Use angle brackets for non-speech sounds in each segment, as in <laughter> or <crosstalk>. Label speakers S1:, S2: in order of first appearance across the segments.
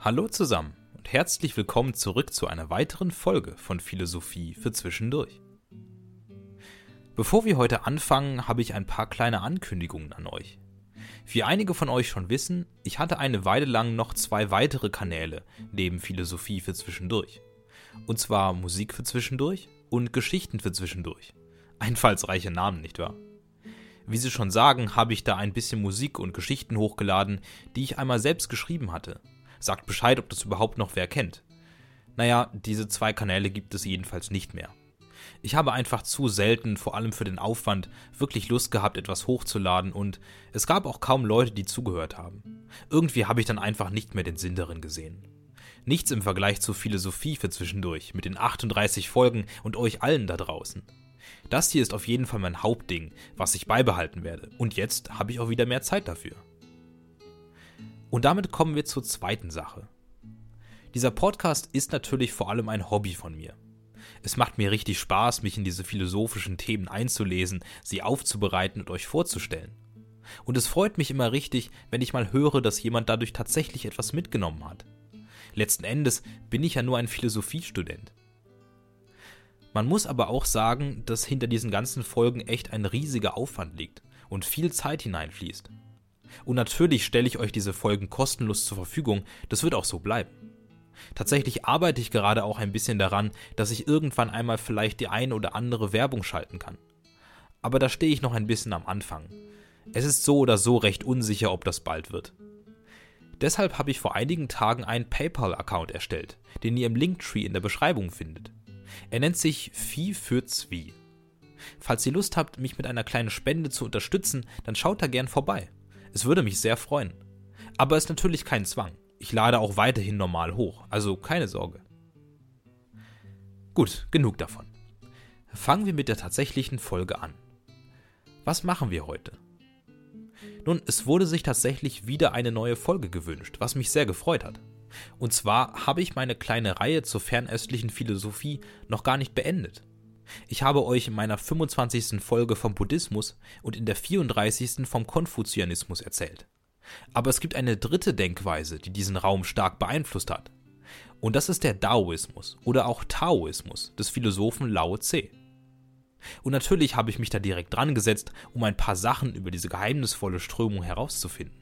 S1: Hallo zusammen und herzlich willkommen zurück zu einer weiteren Folge von Philosophie für Zwischendurch. Bevor wir heute anfangen, habe ich ein paar kleine Ankündigungen an euch. Wie einige von euch schon wissen, ich hatte eine Weile lang noch zwei weitere Kanäle neben Philosophie für Zwischendurch. Und zwar Musik für Zwischendurch und Geschichten für Zwischendurch. Einfallsreiche Namen, nicht wahr? Wie Sie schon sagen, habe ich da ein bisschen Musik und Geschichten hochgeladen, die ich einmal selbst geschrieben hatte Sagt Bescheid, ob das überhaupt noch wer kennt. Naja, diese zwei Kanäle gibt es jedenfalls nicht mehr. Ich habe einfach zu selten, vor allem für den Aufwand, wirklich Lust gehabt, etwas hochzuladen und es gab auch kaum Leute, die zugehört haben. Irgendwie habe ich dann einfach nicht mehr den Sinn darin gesehen. Nichts im Vergleich zu Philosophie für zwischendurch, mit den 38 Folgen und euch allen da draußen. Das hier ist auf jeden Fall mein Hauptding, was ich beibehalten werde. Und jetzt habe ich auch wieder mehr Zeit dafür. Und damit kommen wir zur zweiten Sache. Dieser Podcast ist natürlich vor allem ein Hobby von mir. Es macht mir richtig Spaß, mich in diese philosophischen Themen einzulesen, sie aufzubereiten und euch vorzustellen. Und es freut mich immer richtig, wenn ich mal höre, dass jemand dadurch tatsächlich etwas mitgenommen hat. Letzten Endes bin ich ja nur ein Philosophiestudent. Man muss aber auch sagen, dass hinter diesen ganzen Folgen echt ein riesiger Aufwand liegt und viel Zeit hineinfließt. Und natürlich stelle ich euch diese Folgen kostenlos zur Verfügung, das wird auch so bleiben. Tatsächlich arbeite ich gerade auch ein bisschen daran, dass ich irgendwann einmal vielleicht die ein oder andere Werbung schalten kann. Aber da stehe ich noch ein bisschen am Anfang. Es ist so oder so recht unsicher, ob das bald wird. Deshalb habe ich vor einigen Tagen einen PayPal-Account erstellt, den ihr im Linktree in der Beschreibung findet. Er nennt sich Vieh für Zwie. Falls ihr Lust habt, mich mit einer kleinen Spende zu unterstützen, dann schaut da gern vorbei. Es würde mich sehr freuen. Aber es ist natürlich kein Zwang. Ich lade auch weiterhin normal hoch, also keine Sorge. Gut, genug davon. Fangen wir mit der tatsächlichen Folge an. Was machen wir heute? Nun, es wurde sich tatsächlich wieder eine neue Folge gewünscht, was mich sehr gefreut hat. Und zwar habe ich meine kleine Reihe zur fernöstlichen Philosophie noch gar nicht beendet. Ich habe euch in meiner 25. Folge vom Buddhismus und in der 34. vom Konfuzianismus erzählt. Aber es gibt eine dritte Denkweise, die diesen Raum stark beeinflusst hat. Und das ist der Daoismus oder auch Taoismus des Philosophen Lao Tse. Und natürlich habe ich mich da direkt dran gesetzt, um ein paar Sachen über diese geheimnisvolle Strömung herauszufinden.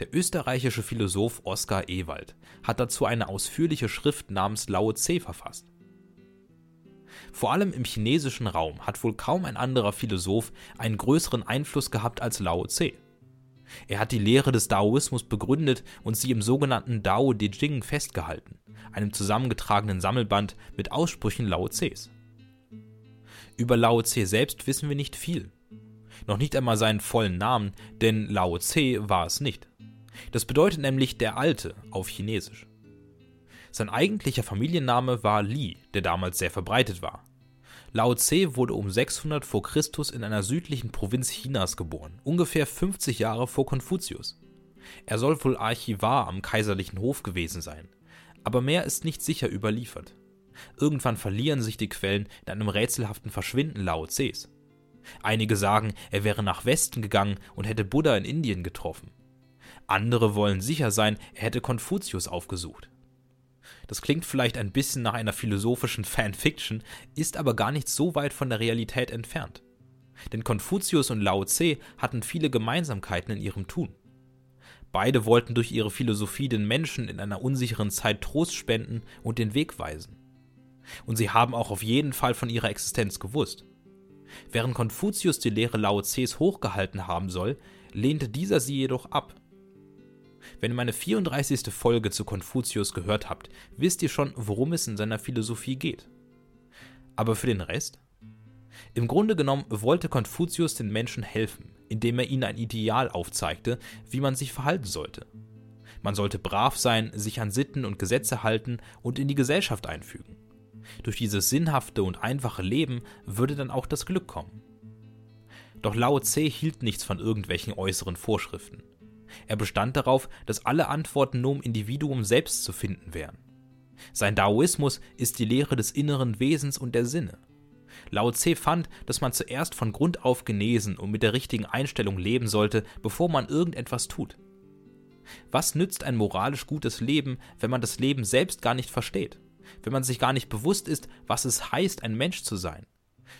S1: Der österreichische Philosoph Oskar Ewald hat dazu eine ausführliche Schrift namens Lao Tse verfasst. Vor allem im chinesischen Raum hat wohl kaum ein anderer Philosoph einen größeren Einfluss gehabt als Lao Tse. Er hat die Lehre des Daoismus begründet und sie im sogenannten Dao De Jing festgehalten, einem zusammengetragenen Sammelband mit Aussprüchen Lao Tses. Über Lao Tse selbst wissen wir nicht viel. Noch nicht einmal seinen vollen Namen, denn Lao Tse war es nicht. Das bedeutet nämlich der Alte auf Chinesisch. Sein eigentlicher Familienname war Li, der damals sehr verbreitet war. Lao Tse wurde um 600 vor Christus in einer südlichen Provinz Chinas geboren, ungefähr 50 Jahre vor Konfuzius. Er soll wohl Archivar am kaiserlichen Hof gewesen sein, aber mehr ist nicht sicher überliefert. Irgendwann verlieren sich die Quellen in einem rätselhaften Verschwinden Lao Tses. Einige sagen, er wäre nach Westen gegangen und hätte Buddha in Indien getroffen. Andere wollen sicher sein, er hätte Konfuzius aufgesucht. Das klingt vielleicht ein bisschen nach einer philosophischen <laughs> Fanfiction, ist aber gar nicht so weit von der Realität entfernt. Denn Konfuzius und Lao Tse hatten viele Gemeinsamkeiten in ihrem Tun. Beide wollten durch ihre Philosophie den Menschen in einer unsicheren Zeit Trost spenden und den Weg weisen. Und sie haben auch auf jeden Fall von ihrer Existenz gewusst. Während Konfuzius die Lehre Lao Tses hochgehalten haben soll, lehnte dieser sie jedoch ab wenn ihr meine 34. Folge zu Konfuzius gehört habt, wisst ihr schon, worum es in seiner Philosophie geht. Aber für den Rest? Im Grunde genommen wollte Konfuzius den Menschen helfen, indem er ihnen ein Ideal aufzeigte, wie man sich verhalten sollte. Man sollte brav sein, sich an Sitten und Gesetze halten und in die Gesellschaft einfügen. Durch dieses sinnhafte und einfache Leben würde dann auch das Glück kommen. Doch Lao Tse hielt nichts von irgendwelchen äußeren Vorschriften. Er bestand darauf, dass alle Antworten nur im Individuum selbst zu finden wären. Sein Daoismus ist die Lehre des inneren Wesens und der Sinne. Lao Tse fand, dass man zuerst von Grund auf genesen und mit der richtigen Einstellung leben sollte, bevor man irgendetwas tut. Was nützt ein moralisch gutes Leben, wenn man das Leben selbst gar nicht versteht? Wenn man sich gar nicht bewusst ist, was es heißt, ein Mensch zu sein?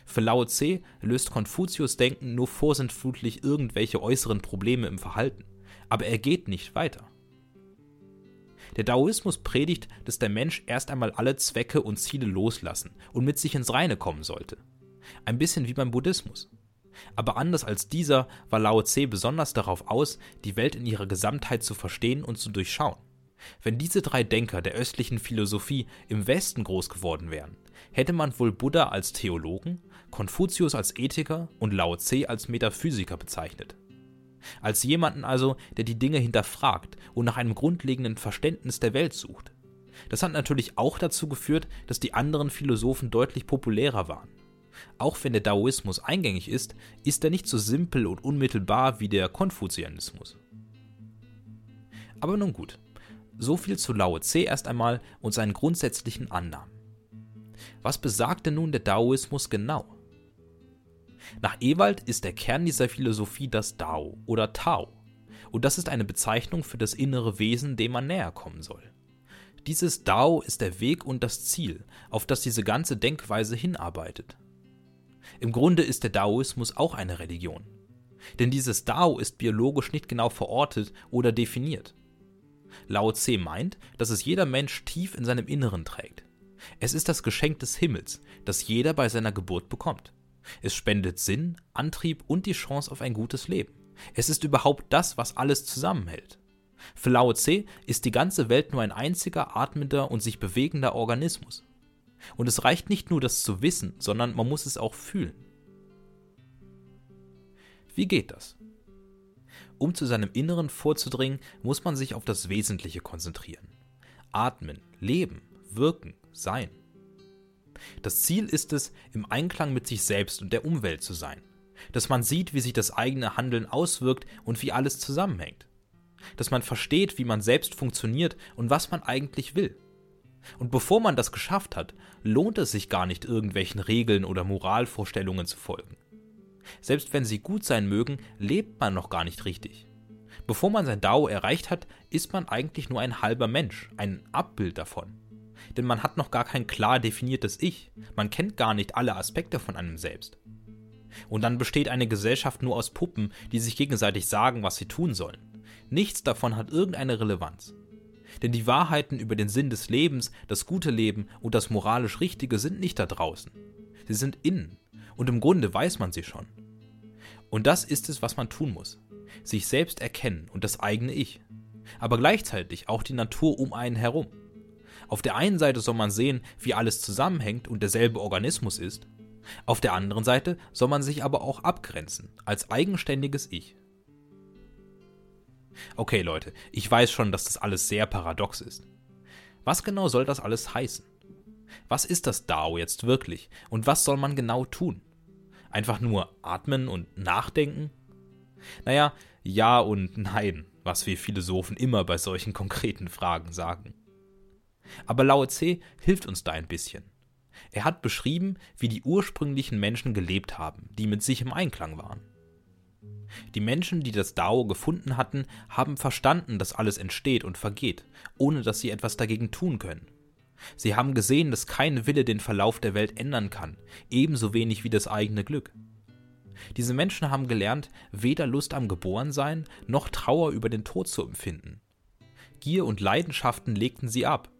S1: Für Lao Tse löst Konfuzius Denken nur vorsintflutlich irgendwelche äußeren Probleme im Verhalten, aber er geht nicht weiter. Der Daoismus predigt, dass der Mensch erst einmal alle Zwecke und Ziele loslassen und mit sich ins Reine kommen sollte. Ein bisschen wie beim Buddhismus. Aber anders als dieser war Lao Tse besonders darauf aus, die Welt in ihrer Gesamtheit zu verstehen und zu durchschauen. Wenn diese drei Denker der östlichen Philosophie im Westen groß geworden wären, hätte man wohl Buddha als Theologen, Konfuzius als Ethiker und Lao Tse als Metaphysiker bezeichnet. Als jemanden also, der die Dinge hinterfragt und nach einem grundlegenden Verständnis der Welt sucht. Das hat natürlich auch dazu geführt, dass die anderen Philosophen deutlich populärer waren. Auch wenn der Daoismus eingängig ist, ist er nicht so simpel und unmittelbar wie der Konfuzianismus. Aber nun gut, so viel zu Lao Tse erst einmal und seinen grundsätzlichen Annahmen. Was besagt denn nun der Daoismus genau? Nach Ewald ist der Kern dieser Philosophie das Dao oder Tao, und das ist eine Bezeichnung für das innere Wesen, dem man näher kommen soll. Dieses Dao ist der Weg und das Ziel, auf das diese ganze Denkweise hinarbeitet. Im Grunde ist der Daoismus auch eine Religion. Denn dieses Dao ist biologisch nicht genau verortet oder definiert. Lao Tse meint, dass es jeder Mensch tief in seinem Inneren trägt. Es ist das Geschenk des Himmels, das jeder bei seiner Geburt bekommt. Es spendet Sinn, Antrieb und die Chance auf ein gutes Leben. Es ist überhaupt das, was alles zusammenhält. Für Lao Tse ist die ganze Welt nur ein einziger atmender und sich bewegender Organismus. Und es reicht nicht nur, das zu wissen, sondern man muss es auch fühlen. Wie geht das? Um zu seinem Inneren vorzudringen, muss man sich auf das Wesentliche konzentrieren. Atmen, leben, wirken, sein. Das Ziel ist es, im Einklang mit sich selbst und der Umwelt zu sein. Dass man sieht, wie sich das eigene Handeln auswirkt und wie alles zusammenhängt. Dass man versteht, wie man selbst funktioniert und was man eigentlich will. Und bevor man das geschafft hat, lohnt es sich gar nicht irgendwelchen Regeln oder Moralvorstellungen zu folgen. Selbst wenn sie gut sein mögen, lebt man noch gar nicht richtig. Bevor man sein Dao erreicht hat, ist man eigentlich nur ein halber Mensch, ein Abbild davon denn man hat noch gar kein klar definiertes Ich, man kennt gar nicht alle Aspekte von einem selbst. Und dann besteht eine Gesellschaft nur aus Puppen, die sich gegenseitig sagen, was sie tun sollen. Nichts davon hat irgendeine Relevanz. Denn die Wahrheiten über den Sinn des Lebens, das gute Leben und das moralisch Richtige sind nicht da draußen. Sie sind innen. Und im Grunde weiß man sie schon. Und das ist es, was man tun muss. Sich selbst erkennen und das eigene Ich. Aber gleichzeitig auch die Natur um einen herum. Auf der einen Seite soll man sehen, wie alles zusammenhängt und derselbe Organismus ist. Auf der anderen Seite soll man sich aber auch abgrenzen, als eigenständiges Ich. Okay Leute, ich weiß schon, dass das alles sehr paradox ist. Was genau soll das alles heißen? Was ist das Dao jetzt wirklich und was soll man genau tun? Einfach nur atmen und nachdenken? Naja, ja und nein, was wir Philosophen immer bei solchen konkreten Fragen sagen. Aber Lao Tse hilft uns da ein bisschen. Er hat beschrieben, wie die ursprünglichen Menschen gelebt haben, die mit sich im Einklang waren. Die Menschen, die das Dao gefunden hatten, haben verstanden, dass alles entsteht und vergeht, ohne dass sie etwas dagegen tun können. Sie haben gesehen, dass kein Wille den Verlauf der Welt ändern kann, ebenso wenig wie das eigene Glück. Diese Menschen haben gelernt, weder Lust am Geborensein noch Trauer über den Tod zu empfinden. Gier und Leidenschaften legten sie ab,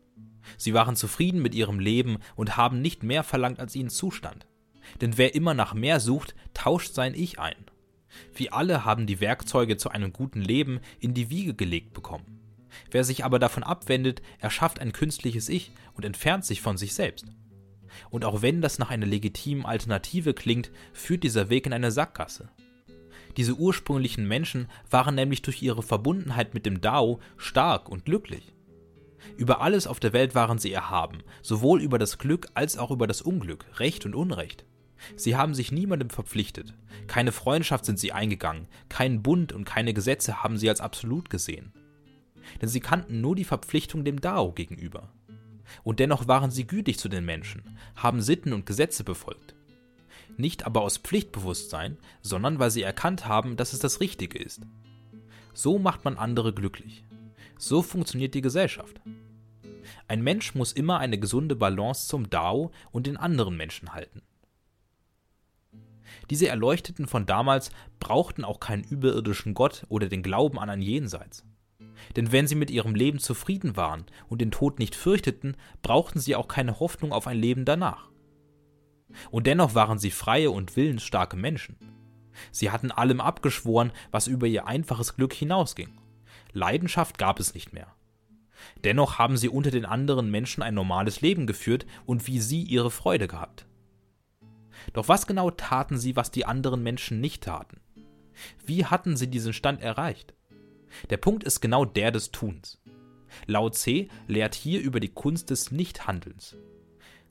S1: Sie waren zufrieden mit ihrem Leben und haben nicht mehr verlangt, als ihnen zustand. Denn wer immer nach mehr sucht, tauscht sein Ich ein. Wir alle haben die Werkzeuge zu einem guten Leben in die Wiege gelegt bekommen. Wer sich aber davon abwendet, erschafft ein künstliches Ich und entfernt sich von sich selbst. Und auch wenn das nach einer legitimen Alternative klingt, führt dieser Weg in eine Sackgasse. Diese ursprünglichen Menschen waren nämlich durch ihre Verbundenheit mit dem Dao stark und glücklich. Über alles auf der Welt waren sie erhaben, sowohl über das Glück als auch über das Unglück, Recht und Unrecht. Sie haben sich niemandem verpflichtet, keine Freundschaft sind sie eingegangen, keinen Bund und keine Gesetze haben sie als absolut gesehen. Denn sie kannten nur die Verpflichtung dem Dao gegenüber. Und dennoch waren sie gütig zu den Menschen, haben Sitten und Gesetze befolgt. Nicht aber aus Pflichtbewusstsein, sondern weil sie erkannt haben, dass es das Richtige ist. So macht man andere glücklich. So funktioniert die Gesellschaft. Ein Mensch muss immer eine gesunde Balance zum Dao und den anderen Menschen halten. Diese Erleuchteten von damals brauchten auch keinen überirdischen Gott oder den Glauben an ein Jenseits. Denn wenn sie mit ihrem Leben zufrieden waren und den Tod nicht fürchteten, brauchten sie auch keine Hoffnung auf ein Leben danach. Und dennoch waren sie freie und willensstarke Menschen. Sie hatten allem abgeschworen, was über ihr einfaches Glück hinausging. Leidenschaft gab es nicht mehr. Dennoch haben sie unter den anderen Menschen ein normales Leben geführt und wie sie ihre Freude gehabt. Doch was genau taten sie, was die anderen Menschen nicht taten? Wie hatten sie diesen Stand erreicht? Der Punkt ist genau der des Tuns. Lao Tse lehrt hier über die Kunst des Nichthandelns.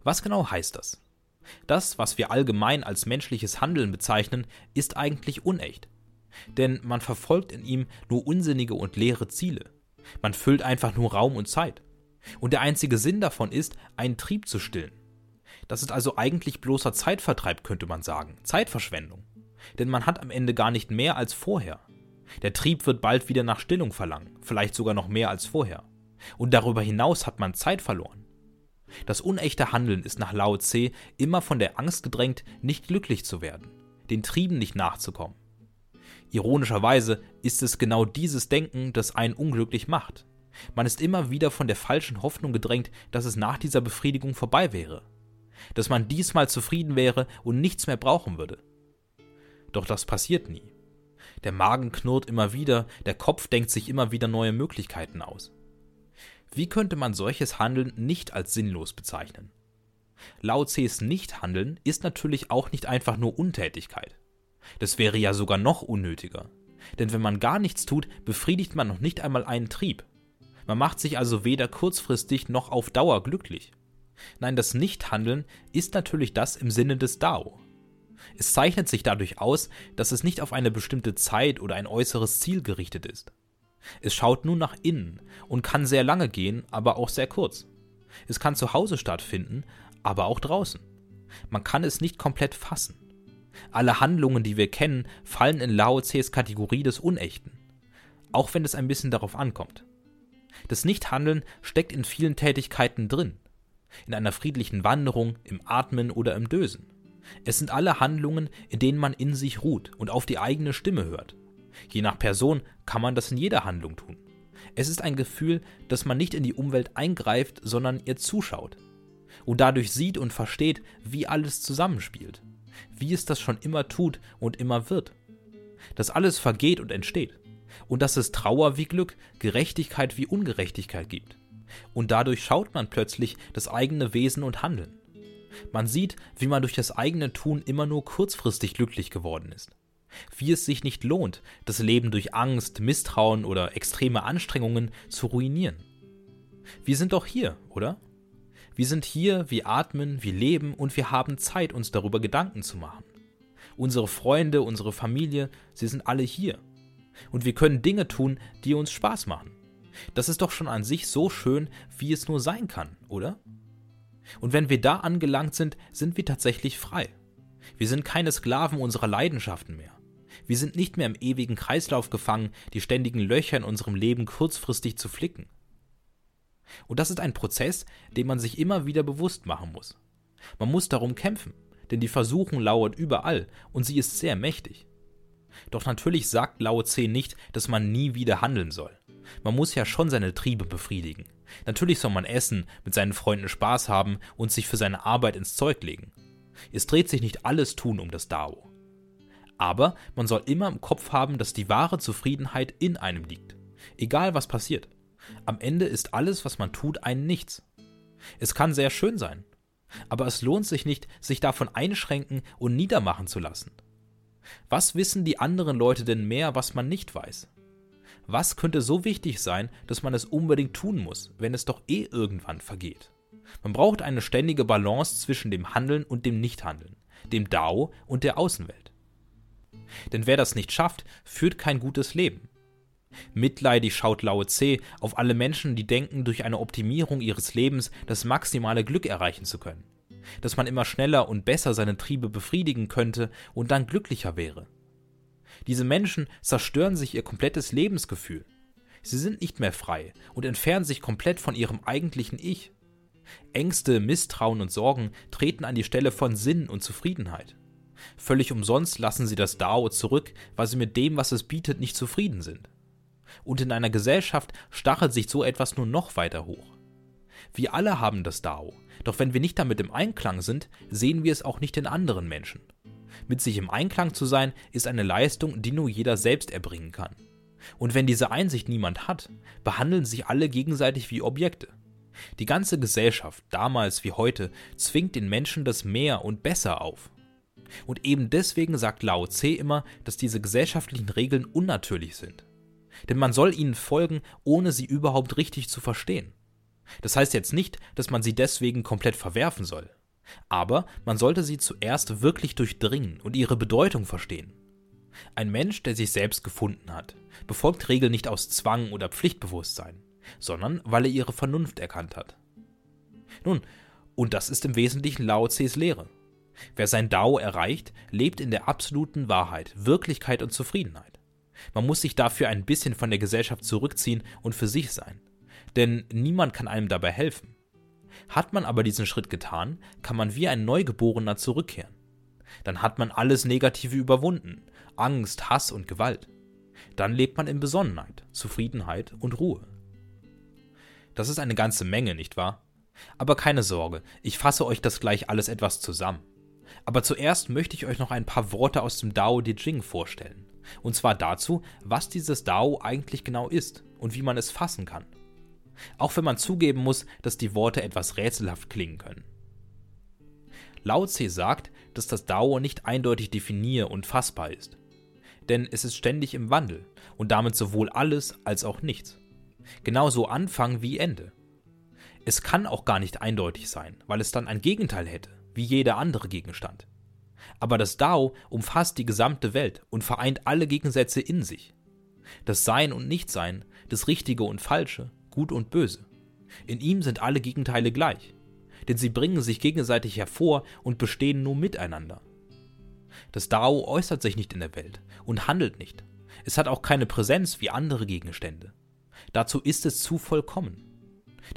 S1: Was genau heißt das? Das, was wir allgemein als menschliches Handeln bezeichnen, ist eigentlich unecht. Denn man verfolgt in ihm nur unsinnige und leere Ziele. Man füllt einfach nur Raum und Zeit. Und der einzige Sinn davon ist, einen Trieb zu stillen. Das ist also eigentlich bloßer Zeitvertreib, könnte man sagen, Zeitverschwendung. Denn man hat am Ende gar nicht mehr als vorher. Der Trieb wird bald wieder nach Stillung verlangen, vielleicht sogar noch mehr als vorher. Und darüber hinaus hat man Zeit verloren. Das unechte Handeln ist nach Lao Tse immer von der Angst gedrängt, nicht glücklich zu werden, den Trieben nicht nachzukommen. Ironischerweise ist es genau dieses Denken, das einen unglücklich macht. Man ist immer wieder von der falschen Hoffnung gedrängt, dass es nach dieser Befriedigung vorbei wäre. Dass man diesmal zufrieden wäre und nichts mehr brauchen würde. Doch das passiert nie. Der Magen knurrt immer wieder, der Kopf denkt sich immer wieder neue Möglichkeiten aus. Wie könnte man solches Handeln nicht als sinnlos bezeichnen? Lao Tses Nichthandeln ist natürlich auch nicht einfach nur Untätigkeit. Das wäre ja sogar noch unnötiger. Denn wenn man gar nichts tut, befriedigt man noch nicht einmal einen Trieb. Man macht sich also weder kurzfristig noch auf Dauer glücklich. Nein, das Nichthandeln ist natürlich das im Sinne des Dao. Es zeichnet sich dadurch aus, dass es nicht auf eine bestimmte Zeit oder ein äußeres Ziel gerichtet ist. Es schaut nur nach innen und kann sehr lange gehen, aber auch sehr kurz. Es kann zu Hause stattfinden, aber auch draußen. Man kann es nicht komplett fassen. Alle Handlungen, die wir kennen, fallen in Lao Tses Kategorie des Unechten, auch wenn es ein bisschen darauf ankommt. Das Nichthandeln steckt in vielen Tätigkeiten drin, in einer friedlichen Wanderung, im Atmen oder im Dösen. Es sind alle Handlungen, in denen man in sich ruht und auf die eigene Stimme hört. Je nach Person kann man das in jeder Handlung tun. Es ist ein Gefühl, dass man nicht in die Umwelt eingreift, sondern ihr zuschaut und dadurch sieht und versteht, wie alles zusammenspielt, wie es das schon immer tut und immer wird. Dass alles vergeht und entsteht und dass es Trauer wie Glück, Gerechtigkeit wie Ungerechtigkeit gibt. Und dadurch schaut man plötzlich das eigene Wesen und Handeln. Man sieht, wie man durch das eigene Tun immer nur kurzfristig glücklich geworden ist. Wie es sich nicht lohnt, das Leben durch Angst, Misstrauen oder extreme Anstrengungen zu ruinieren. Wir sind doch hier, oder? Wir sind hier, wir atmen, wir leben und wir haben Zeit, uns darüber Gedanken zu machen. Unsere Freunde, unsere Familie, sie sind alle hier. Und wir können Dinge tun, die uns Spaß machen. Das ist doch schon an sich so schön, wie es nur sein kann, oder? Und wenn wir da angelangt sind, sind wir tatsächlich frei. Wir sind keine Sklaven unserer Leidenschaften mehr. Wir sind nicht mehr im ewigen Kreislauf gefangen, die ständigen Löcher in unserem Leben kurzfristig zu flicken. Und das ist ein Prozess, den man sich immer wieder bewusst machen muss. Man muss darum kämpfen, denn die Versuchung lauert überall und sie ist sehr mächtig. Doch natürlich sagt Lao Tse nicht, dass man nie wieder handeln soll. Man muss ja schon seine Triebe befriedigen. Natürlich soll man essen, mit seinen Freunden Spaß haben und sich für seine Arbeit ins Zeug legen. Es dreht sich nicht alles tun um das Dao. Aber man soll immer im Kopf haben, dass die wahre Zufriedenheit in einem liegt. Egal was passiert. Am Ende ist alles, was man tut, ein Nichts. Es kann sehr schön sein. Aber es lohnt sich nicht, sich davon einschränken und niedermachen zu lassen. Was wissen die anderen Leute denn mehr, was man nicht weiß? Was könnte so wichtig sein, dass man es unbedingt tun muss, wenn es doch eh irgendwann vergeht? Man braucht eine ständige Balance zwischen dem Handeln und dem Nichthandeln, dem Dao und der Außenwelt. Denn wer das nicht schafft, führt kein gutes Leben. Mitleidig schaut Lao Tse auf alle Menschen, die denken, durch eine Optimierung ihres Lebens das maximale Glück erreichen zu können. Dass man immer schneller und besser seine Triebe befriedigen könnte und dann glücklicher wäre. Diese Menschen zerstören sich ihr komplettes Lebensgefühl. Sie sind nicht mehr frei und entfernen sich komplett von ihrem eigentlichen Ich. Ängste, Misstrauen und Sorgen treten an die Stelle von Sinn und Zufriedenheit. Völlig umsonst lassen sie das Dao zurück, weil sie mit dem, was es bietet, nicht zufrieden sind. Und in einer Gesellschaft stachelt sich so etwas nur noch weiter hoch. Wir alle haben das Dao, doch wenn wir nicht damit im Einklang sind, sehen wir es auch nicht in anderen Menschen. Mit sich im Einklang zu sein, ist eine Leistung, die nur jeder selbst erbringen kann. Und wenn diese Einsicht niemand hat, behandeln sich alle gegenseitig wie Objekte. Die ganze Gesellschaft, damals wie heute, zwingt den Menschen das Mehr und Besser auf. Und eben deswegen sagt Lao Tse immer, dass diese gesellschaftlichen Regeln unnatürlich sind. Denn man soll ihnen folgen, ohne sie überhaupt richtig zu verstehen. Das heißt jetzt nicht, dass man sie deswegen komplett verwerfen soll. Aber man sollte sie zuerst wirklich durchdringen und ihre Bedeutung verstehen. Ein Mensch, der sich selbst gefunden hat, befolgt Regeln nicht aus Zwang oder Pflichtbewusstsein, sondern weil er ihre Vernunft erkannt hat. Nun, und das ist im Wesentlichen Lao Tses Lehre. Wer sein Dao erreicht, lebt in der absoluten Wahrheit, Wirklichkeit und Zufriedenheit. Man muss sich dafür ein bisschen von der Gesellschaft zurückziehen und für sich sein. Denn niemand kann einem dabei helfen. Hat man aber diesen Schritt getan, kann man wie ein Neugeborener zurückkehren. Dann hat man alles Negative überwunden, Angst, Hass und Gewalt. Dann lebt man in Besonnenheit, Zufriedenheit und Ruhe. Das ist eine ganze Menge, nicht wahr? Aber keine Sorge, ich fasse euch das gleich alles etwas zusammen. Aber zuerst möchte ich euch noch ein paar Worte aus dem Dao De Jing vorstellen. Und zwar dazu, was dieses Dao eigentlich genau ist und wie man es fassen kann. Auch wenn man zugeben muss, dass die Worte etwas rätselhaft klingen können. Lao Tse sagt, dass das Dao nicht eindeutig definier- und fassbar ist. Denn es ist ständig im Wandel und damit sowohl alles als auch nichts. Genauso Anfang wie Ende. Es kann auch gar nicht eindeutig sein, weil es dann ein Gegenteil hätte, wie jeder andere Gegenstand. Aber das Dao umfasst die gesamte Welt und vereint alle Gegensätze in sich. Das Sein und Nichtsein, das Richtige und Falsche, Gut und Böse. In ihm sind alle Gegenteile gleich, denn sie bringen sich gegenseitig hervor und bestehen nur miteinander. Das Dao äußert sich nicht in der Welt und handelt nicht. Es hat auch keine Präsenz wie andere Gegenstände. Dazu ist es zu vollkommen.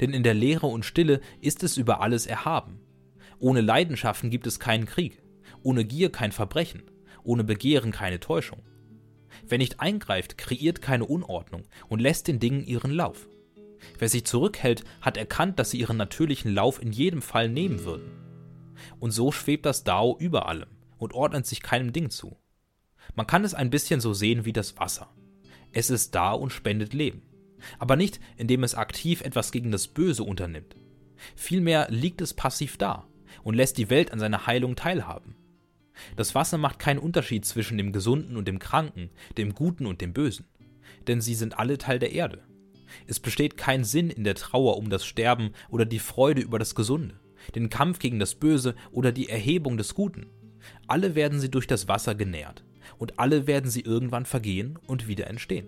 S1: Denn in der Leere und Stille ist es über alles erhaben. Ohne Leidenschaften gibt es keinen Krieg, ohne Gier kein Verbrechen, ohne Begehren keine Täuschung. Wer nicht eingreift, kreiert keine Unordnung und lässt den Dingen ihren Lauf. Wer sich zurückhält, hat erkannt, dass sie ihren natürlichen Lauf in jedem Fall nehmen würden. Und so schwebt das Dao über allem und ordnet sich keinem Ding zu. Man kann es ein bisschen so sehen wie das Wasser. Es ist da und spendet Leben. Aber nicht, indem es aktiv etwas gegen das Böse unternimmt. Vielmehr liegt es passiv da und lässt die Welt an seiner Heilung teilhaben. Das Wasser macht keinen Unterschied zwischen dem Gesunden und dem Kranken, dem Guten und dem Bösen, denn sie sind alle Teil der Erde. Es besteht kein Sinn in der Trauer um das Sterben oder die Freude über das Gesunde, den Kampf gegen das Böse oder die Erhebung des Guten. Alle werden sie durch das Wasser genährt, und alle werden sie irgendwann vergehen und wieder entstehen.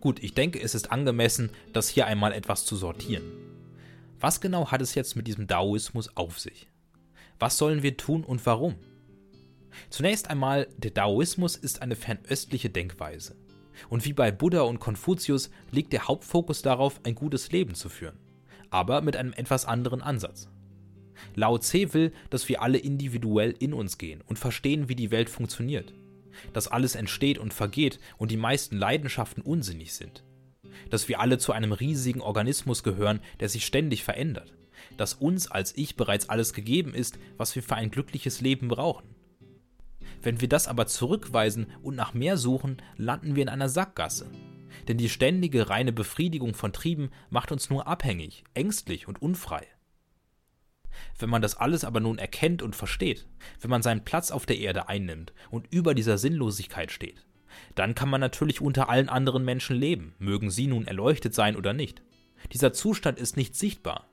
S1: Gut, ich denke, es ist angemessen, das hier einmal etwas zu sortieren. Was genau hat es jetzt mit diesem Daoismus auf sich? Was sollen wir tun und warum? Zunächst einmal, der Daoismus ist eine fernöstliche Denkweise. Und wie bei Buddha und Konfuzius liegt der Hauptfokus darauf, ein gutes Leben zu führen, aber mit einem etwas anderen Ansatz. Lao Tse will, dass wir alle individuell in uns gehen und verstehen, wie die Welt funktioniert. Dass alles entsteht und vergeht und die meisten Leidenschaften unsinnig sind. Dass wir alle zu einem riesigen Organismus gehören, der sich ständig verändert. Dass uns als Ich bereits alles gegeben ist, was wir für ein glückliches Leben brauchen. Wenn wir das aber zurückweisen und nach mehr suchen, landen wir in einer Sackgasse. Denn die ständige reine Befriedigung von Trieben macht uns nur abhängig, ängstlich und unfrei. Wenn man das alles aber nun erkennt und versteht, wenn man seinen Platz auf der Erde einnimmt und über dieser Sinnlosigkeit steht, dann kann man natürlich unter allen anderen Menschen leben, mögen sie nun erleuchtet sein oder nicht. Dieser Zustand ist nicht sichtbar,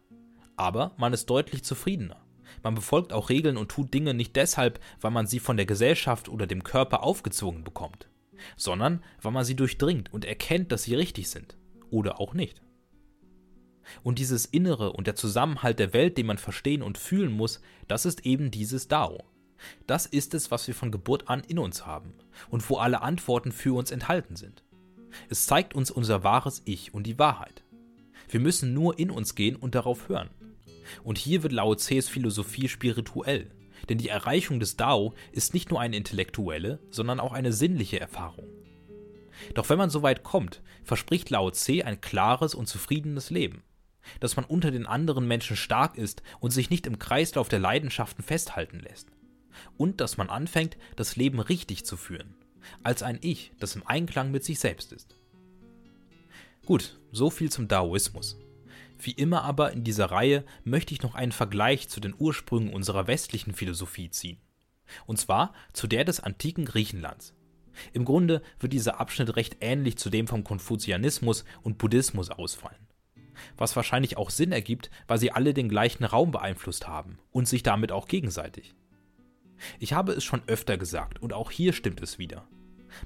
S1: aber man ist deutlich zufriedener. Man befolgt auch Regeln und tut Dinge nicht deshalb, weil man sie von der Gesellschaft oder dem Körper aufgezwungen bekommt, sondern weil man sie durchdringt und erkennt, dass sie richtig sind. Oder auch nicht. Und dieses Innere und der Zusammenhalt der Welt, den man verstehen und fühlen muss, das ist eben dieses Dao. Das ist es, was wir von Geburt an in uns haben und wo alle Antworten für uns enthalten sind. Es zeigt uns unser wahres Ich und die Wahrheit. Wir müssen nur in uns gehen und darauf hören. Und hier wird Lao Tses Philosophie spirituell, denn die Erreichung des Dao ist nicht nur eine intellektuelle, sondern auch eine sinnliche Erfahrung. Doch wenn man so weit kommt, verspricht Lao Tse ein klares und zufriedenes Leben, dass man unter den anderen Menschen stark ist und sich nicht im Kreislauf der Leidenschaften festhalten lässt. Und dass man anfängt, das Leben richtig zu führen, als ein Ich, das im Einklang mit sich selbst ist. Gut, so viel zum Daoismus. Wie immer aber in dieser Reihe möchte ich noch einen Vergleich zu den Ursprüngen unserer westlichen Philosophie ziehen. Und zwar zu der des antiken Griechenlands. Im Grunde wird dieser Abschnitt recht ähnlich zu dem vom Konfuzianismus und Buddhismus ausfallen. Was wahrscheinlich auch Sinn ergibt, weil sie alle den gleichen Raum beeinflusst haben und sich damit auch gegenseitig. Ich habe es schon öfter gesagt und auch hier stimmt es wieder.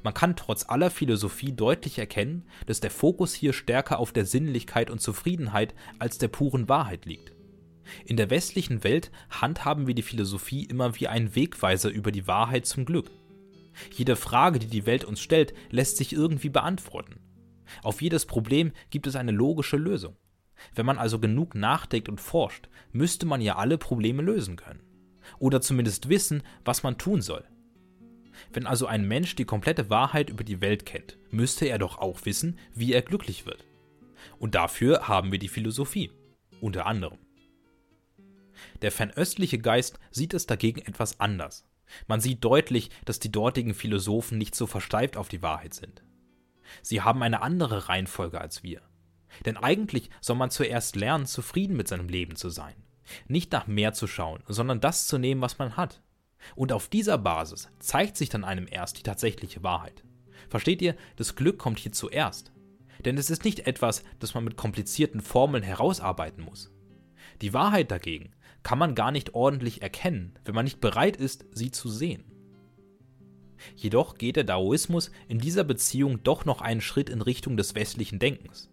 S1: Man kann trotz aller Philosophie deutlich erkennen, dass der Fokus hier stärker auf der Sinnlichkeit und Zufriedenheit als der puren Wahrheit liegt. In der westlichen Welt handhaben wir die Philosophie immer wie einen Wegweiser über die Wahrheit zum Glück. Jede Frage, die die Welt uns stellt, lässt sich irgendwie beantworten. Auf jedes Problem gibt es eine logische Lösung. Wenn man also genug nachdenkt und forscht, müsste man ja alle Probleme lösen können. Oder zumindest wissen, was man tun soll. Wenn also ein Mensch die komplette Wahrheit über die Welt kennt, müsste er doch auch wissen, wie er glücklich wird. Und dafür haben wir die Philosophie, unter anderem. Der fernöstliche Geist sieht es dagegen etwas anders. Man sieht deutlich, dass die dortigen Philosophen nicht so versteift auf die Wahrheit sind. Sie haben eine andere Reihenfolge als wir. Denn eigentlich soll man zuerst lernen, zufrieden mit seinem Leben zu sein. Nicht nach mehr zu schauen, sondern das zu nehmen, was man hat. Und auf dieser Basis zeigt sich dann einem erst die tatsächliche Wahrheit. Versteht ihr, das Glück kommt hier zuerst. Denn es ist nicht etwas, das man mit komplizierten Formeln herausarbeiten muss. Die Wahrheit dagegen kann man gar nicht ordentlich erkennen, wenn man nicht bereit ist, sie zu sehen. Jedoch geht der Daoismus in dieser Beziehung doch noch einen Schritt in Richtung des westlichen Denkens.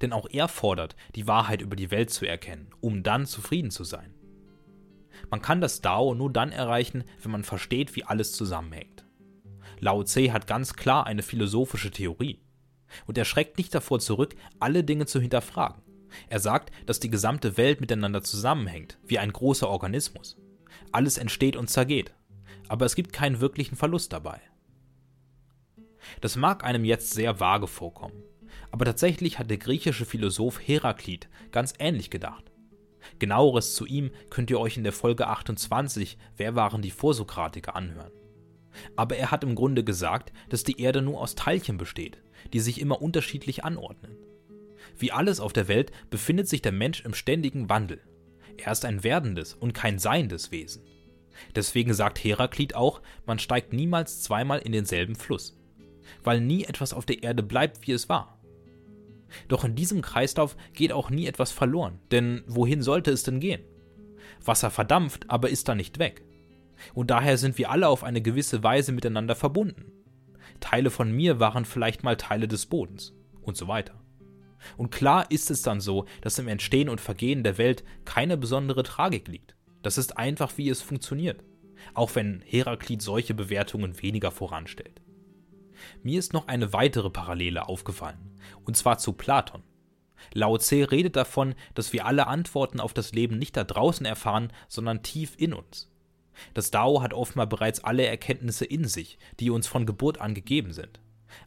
S1: Denn auch er fordert, die Wahrheit über die Welt zu erkennen, um dann zufrieden zu sein. Man kann das Dao nur dann erreichen, wenn man versteht, wie alles zusammenhängt. Lao Tse hat ganz klar eine philosophische Theorie. Und er schreckt nicht davor zurück, alle Dinge zu hinterfragen. Er sagt, dass die gesamte Welt miteinander zusammenhängt, wie ein großer Organismus. Alles entsteht und zergeht, aber es gibt keinen wirklichen Verlust dabei. Das mag einem jetzt sehr vage vorkommen, aber tatsächlich hat der griechische Philosoph Heraklit ganz ähnlich gedacht. Genaueres zu ihm könnt ihr euch in der Folge 28 Wer waren die Vorsokratiker anhören. Aber er hat im Grunde gesagt, dass die Erde nur aus Teilchen besteht, die sich immer unterschiedlich anordnen. Wie alles auf der Welt befindet sich der Mensch im ständigen Wandel. Er ist ein werdendes und kein seiendes Wesen. Deswegen sagt Heraklit auch, man steigt niemals zweimal in denselben Fluss, weil nie etwas auf der Erde bleibt, wie es war. Doch in diesem Kreislauf geht auch nie etwas verloren, denn wohin sollte es denn gehen? Wasser verdampft, aber ist da nicht weg. Und daher sind wir alle auf eine gewisse Weise miteinander verbunden. Teile von mir waren vielleicht mal Teile des Bodens und so weiter. Und klar ist es dann so, dass im Entstehen und Vergehen der Welt keine besondere Tragik liegt. Das ist einfach, wie es funktioniert. Auch wenn Heraklit solche Bewertungen weniger voranstellt. Mir ist noch eine weitere Parallele aufgefallen, und zwar zu Platon. Lao Tse redet davon, dass wir alle Antworten auf das Leben nicht da draußen erfahren, sondern tief in uns. Das Dao hat offenbar bereits alle Erkenntnisse in sich, die uns von Geburt an gegeben sind.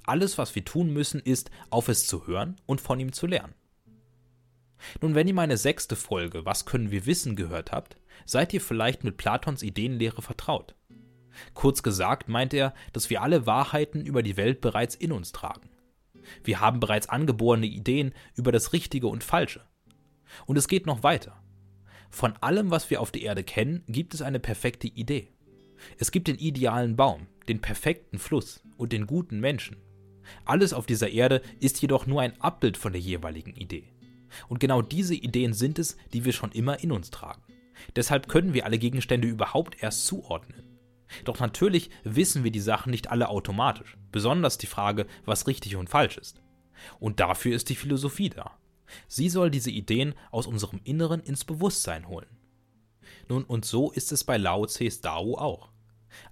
S1: Alles, was wir tun müssen, ist, auf es zu hören und von ihm zu lernen. Nun, wenn ihr meine sechste Folge Was können wir wissen gehört habt, seid ihr vielleicht mit Platons Ideenlehre vertraut. Kurz gesagt meint er, dass wir alle Wahrheiten über die Welt bereits in uns tragen. Wir haben bereits angeborene Ideen über das Richtige und Falsche. Und es geht noch weiter. Von allem, was wir auf der Erde kennen, gibt es eine perfekte Idee. Es gibt den idealen Baum, den perfekten Fluss und den guten Menschen. Alles auf dieser Erde ist jedoch nur ein Abbild von der jeweiligen Idee. Und genau diese Ideen sind es, die wir schon immer in uns tragen. Deshalb können wir alle Gegenstände überhaupt erst zuordnen. Doch natürlich wissen wir die Sachen nicht alle automatisch, besonders die Frage, was richtig und falsch ist. Und dafür ist die Philosophie da. Sie soll diese Ideen aus unserem Inneren ins Bewusstsein holen. Nun, und so ist es bei Lao Tse's Dao auch.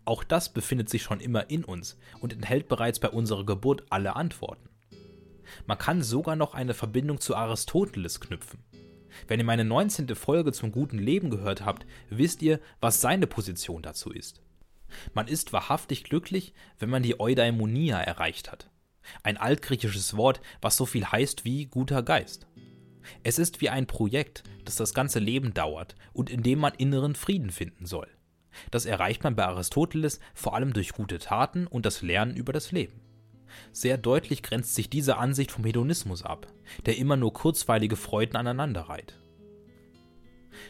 S1: Auch das befindet sich schon immer in uns und enthält bereits bei unserer Geburt alle Antworten. Man kann sogar noch eine Verbindung zu Aristoteles knüpfen. Wenn ihr meine 19. Folge zum guten Leben gehört habt, wisst ihr, was seine Position dazu ist. Man ist wahrhaftig glücklich, wenn man die Eudaimonia erreicht hat. Ein altgriechisches Wort, was so viel heißt wie guter Geist. Es ist wie ein Projekt, das das ganze Leben dauert und in dem man inneren Frieden finden soll. Das erreicht man bei Aristoteles vor allem durch gute Taten und das Lernen über das Leben. Sehr deutlich grenzt sich diese Ansicht vom Hedonismus ab, der immer nur kurzweilige Freuden aneinanderreiht.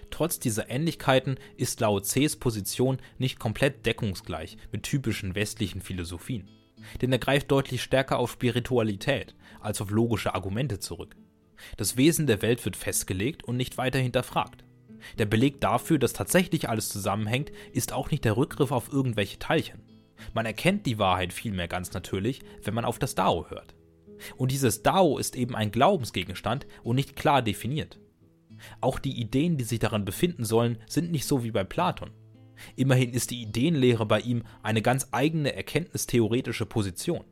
S1: Trotz dieser Ähnlichkeiten ist Lao Tses Position nicht komplett deckungsgleich mit typischen westlichen Philosophien, denn er greift deutlich stärker auf Spiritualität als auf logische Argumente zurück. Das Wesen der Welt wird festgelegt und nicht weiter hinterfragt. Der Beleg dafür, dass tatsächlich alles zusammenhängt, ist auch nicht der Rückgriff auf irgendwelche Teilchen. Man erkennt die Wahrheit vielmehr ganz natürlich, wenn man auf das Dao hört. Und dieses Dao ist eben ein Glaubensgegenstand und nicht klar definiert. Auch die Ideen, die sich daran befinden sollen, sind nicht so wie bei Platon. Immerhin ist die Ideenlehre bei ihm eine ganz eigene erkenntnistheoretische Position.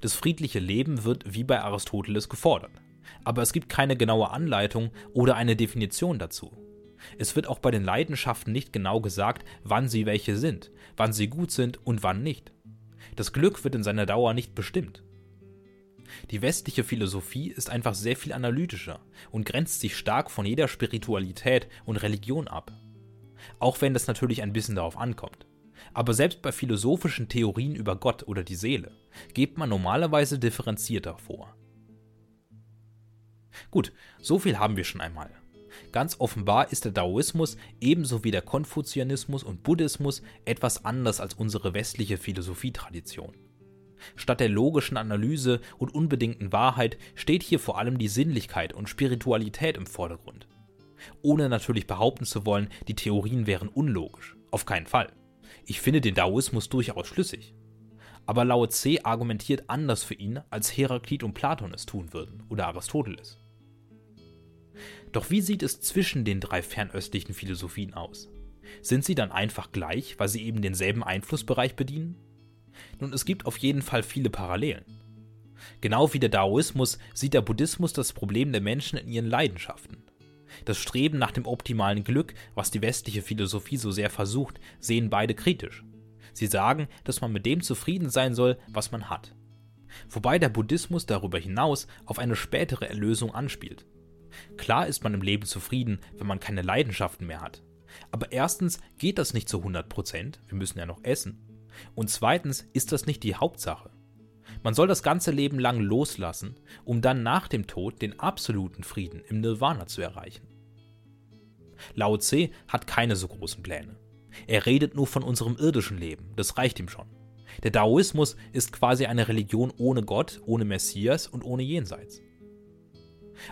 S1: Das friedliche Leben wird wie bei Aristoteles gefordert. Aber es gibt keine genaue Anleitung oder eine Definition dazu. Es wird auch bei den Leidenschaften nicht genau gesagt, wann sie welche sind, wann sie gut sind und wann nicht. Das Glück wird in seiner Dauer nicht bestimmt. Die westliche Philosophie ist einfach sehr viel analytischer und grenzt sich stark von jeder Spiritualität und Religion ab. Auch wenn das natürlich ein bisschen darauf ankommt. Aber selbst bei philosophischen Theorien über Gott oder die Seele geht man normalerweise differenzierter vor. Gut, so viel haben wir schon einmal. Ganz offenbar ist der Daoismus ebenso wie der Konfuzianismus und Buddhismus etwas anders als unsere westliche Philosophietradition. Statt der logischen Analyse und unbedingten Wahrheit steht hier vor allem die Sinnlichkeit und Spiritualität im Vordergrund. Ohne natürlich behaupten zu wollen, die Theorien wären unlogisch. Auf keinen Fall. Ich finde den Daoismus durchaus schlüssig. Aber Lao Tse argumentiert anders für ihn, als Heraklit und Platon es tun würden oder Aristoteles. Doch wie sieht es zwischen den drei fernöstlichen Philosophien aus? Sind sie dann einfach gleich, weil sie eben denselben Einflussbereich bedienen? Nun, es gibt auf jeden Fall viele Parallelen. Genau wie der Daoismus sieht der Buddhismus das Problem der Menschen in ihren Leidenschaften. Das Streben nach dem optimalen Glück, was die westliche Philosophie so sehr versucht, sehen beide kritisch. Sie sagen, dass man mit dem zufrieden sein soll, was man hat. Wobei der Buddhismus darüber hinaus auf eine spätere Erlösung anspielt. Klar ist man im Leben zufrieden, wenn man keine Leidenschaften mehr hat. Aber erstens geht das nicht zu 100 Prozent, wir müssen ja noch essen. Und zweitens ist das nicht die Hauptsache. Man soll das ganze Leben lang loslassen, um dann nach dem Tod den absoluten Frieden im Nirvana zu erreichen. Lao Tse hat keine so großen Pläne. Er redet nur von unserem irdischen Leben, das reicht ihm schon. Der Daoismus ist quasi eine Religion ohne Gott, ohne Messias und ohne Jenseits.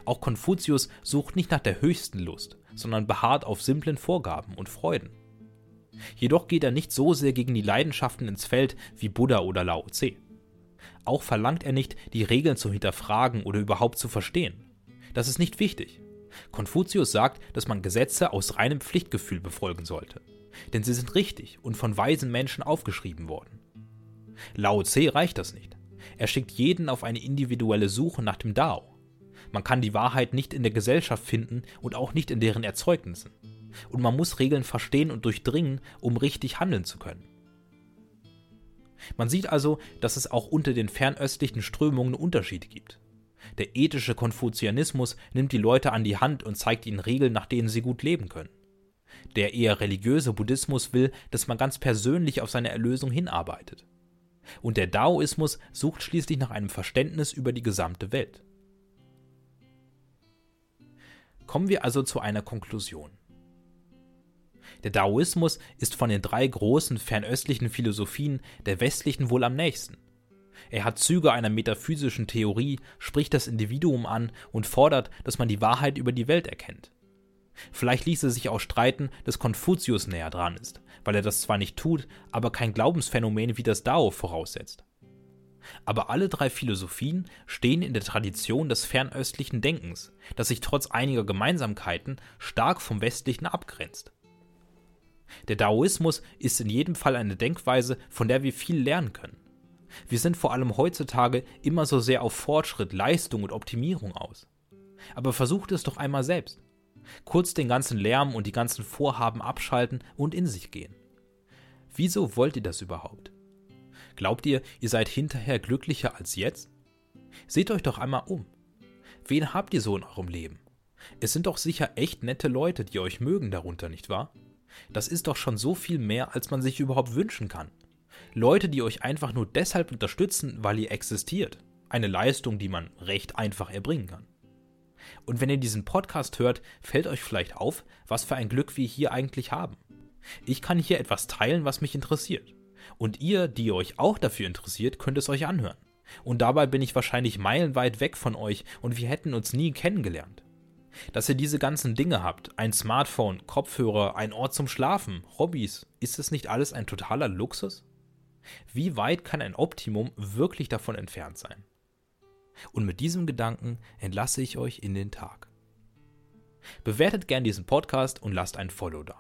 S1: Auch Konfuzius sucht nicht nach der höchsten Lust, sondern beharrt auf simplen Vorgaben und Freuden. Jedoch geht er nicht so sehr gegen die Leidenschaften ins Feld wie Buddha oder Lao Tse. Auch verlangt er nicht, die Regeln zu hinterfragen oder überhaupt zu verstehen. Das ist nicht wichtig. Konfuzius sagt, dass man Gesetze aus reinem Pflichtgefühl befolgen sollte. Denn sie sind richtig und von weisen Menschen aufgeschrieben worden. Lao Tse reicht das nicht. Er schickt jeden auf eine individuelle Suche nach dem Dao. Man kann die Wahrheit nicht in der Gesellschaft finden und auch nicht in deren Erzeugnissen. Und man muss Regeln verstehen und durchdringen, um richtig handeln zu können. Man sieht also, dass es auch unter den fernöstlichen Strömungen Unterschiede gibt. Der ethische Konfuzianismus nimmt die Leute an die Hand und zeigt ihnen Regeln, nach denen sie gut leben können. Der eher religiöse Buddhismus will, dass man ganz persönlich auf seine Erlösung hinarbeitet. Und der Daoismus sucht schließlich nach einem Verständnis über die gesamte Welt. Kommen wir also zu einer Konklusion. Der Daoismus ist von den drei großen fernöstlichen Philosophien der westlichen wohl am nächsten. Er hat Züge einer metaphysischen Theorie, spricht das Individuum an und fordert, dass man die Wahrheit über die Welt erkennt. Vielleicht ließe sich auch streiten, dass Konfuzius näher dran ist, weil er das zwar nicht tut, aber kein Glaubensphänomen wie das Dao voraussetzt. Aber alle drei Philosophien stehen in der Tradition des fernöstlichen Denkens, das sich trotz einiger Gemeinsamkeiten stark vom westlichen abgrenzt. Der Daoismus ist in jedem Fall eine Denkweise, von der wir viel lernen können. Wir sind vor allem heutzutage immer so sehr auf Fortschritt, Leistung und Optimierung aus. Aber versucht es doch einmal selbst. Kurz den ganzen Lärm und die ganzen Vorhaben abschalten und in sich gehen. Wieso wollt ihr das überhaupt? Glaubt ihr, ihr seid hinterher glücklicher als jetzt? Seht euch doch einmal um. Wen habt ihr so in eurem Leben? Es sind doch sicher echt nette Leute, die euch mögen darunter, nicht wahr? Das ist doch schon so viel mehr, als man sich überhaupt wünschen kann. Leute, die euch einfach nur deshalb unterstützen, weil ihr existiert. Eine Leistung, die man recht einfach erbringen kann. Und wenn ihr diesen Podcast hört, fällt euch vielleicht auf, was für ein Glück wir hier eigentlich haben. Ich kann hier etwas teilen, was mich interessiert. Und ihr, die euch auch dafür interessiert, könnt es euch anhören. Und dabei bin ich wahrscheinlich meilenweit weg von euch und wir hätten uns nie kennengelernt. Dass ihr diese ganzen Dinge habt, ein Smartphone, Kopfhörer, ein Ort zum Schlafen, Hobbys, ist es nicht alles ein totaler Luxus? Wie weit kann ein Optimum wirklich davon entfernt sein? Und mit diesem Gedanken entlasse ich euch in den Tag. Bewertet gern diesen Podcast und lasst ein Follow da.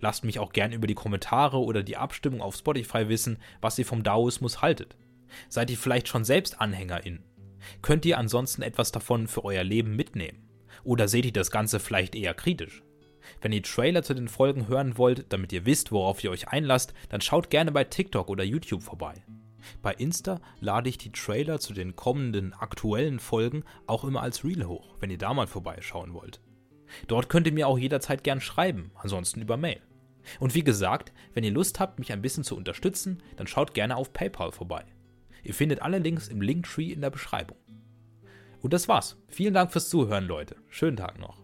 S1: Lasst mich auch gern über die Kommentare oder die Abstimmung auf Spotify wissen, was ihr vom Daoismus haltet. Seid ihr vielleicht schon selbst AnhängerInnen? Könnt ihr ansonsten etwas davon für euer Leben mitnehmen? Oder seht ihr das Ganze vielleicht eher kritisch? Wenn ihr Trailer zu den Folgen hören wollt, damit ihr wisst, worauf ihr euch einlasst, dann schaut gerne bei TikTok oder YouTube vorbei. Bei Insta lade ich die Trailer zu den kommenden aktuellen Folgen auch immer als Reel hoch, wenn ihr da mal vorbeischauen wollt. Dort könnt ihr mir auch jederzeit gern schreiben, ansonsten über Mail. Und wie gesagt, wenn ihr Lust habt, mich ein bisschen zu unterstützen, dann schaut gerne auf PayPal vorbei. Ihr findet alle Links im Linktree in der Beschreibung. Und das war's. Vielen Dank fürs Zuhören, Leute. Schönen Tag noch.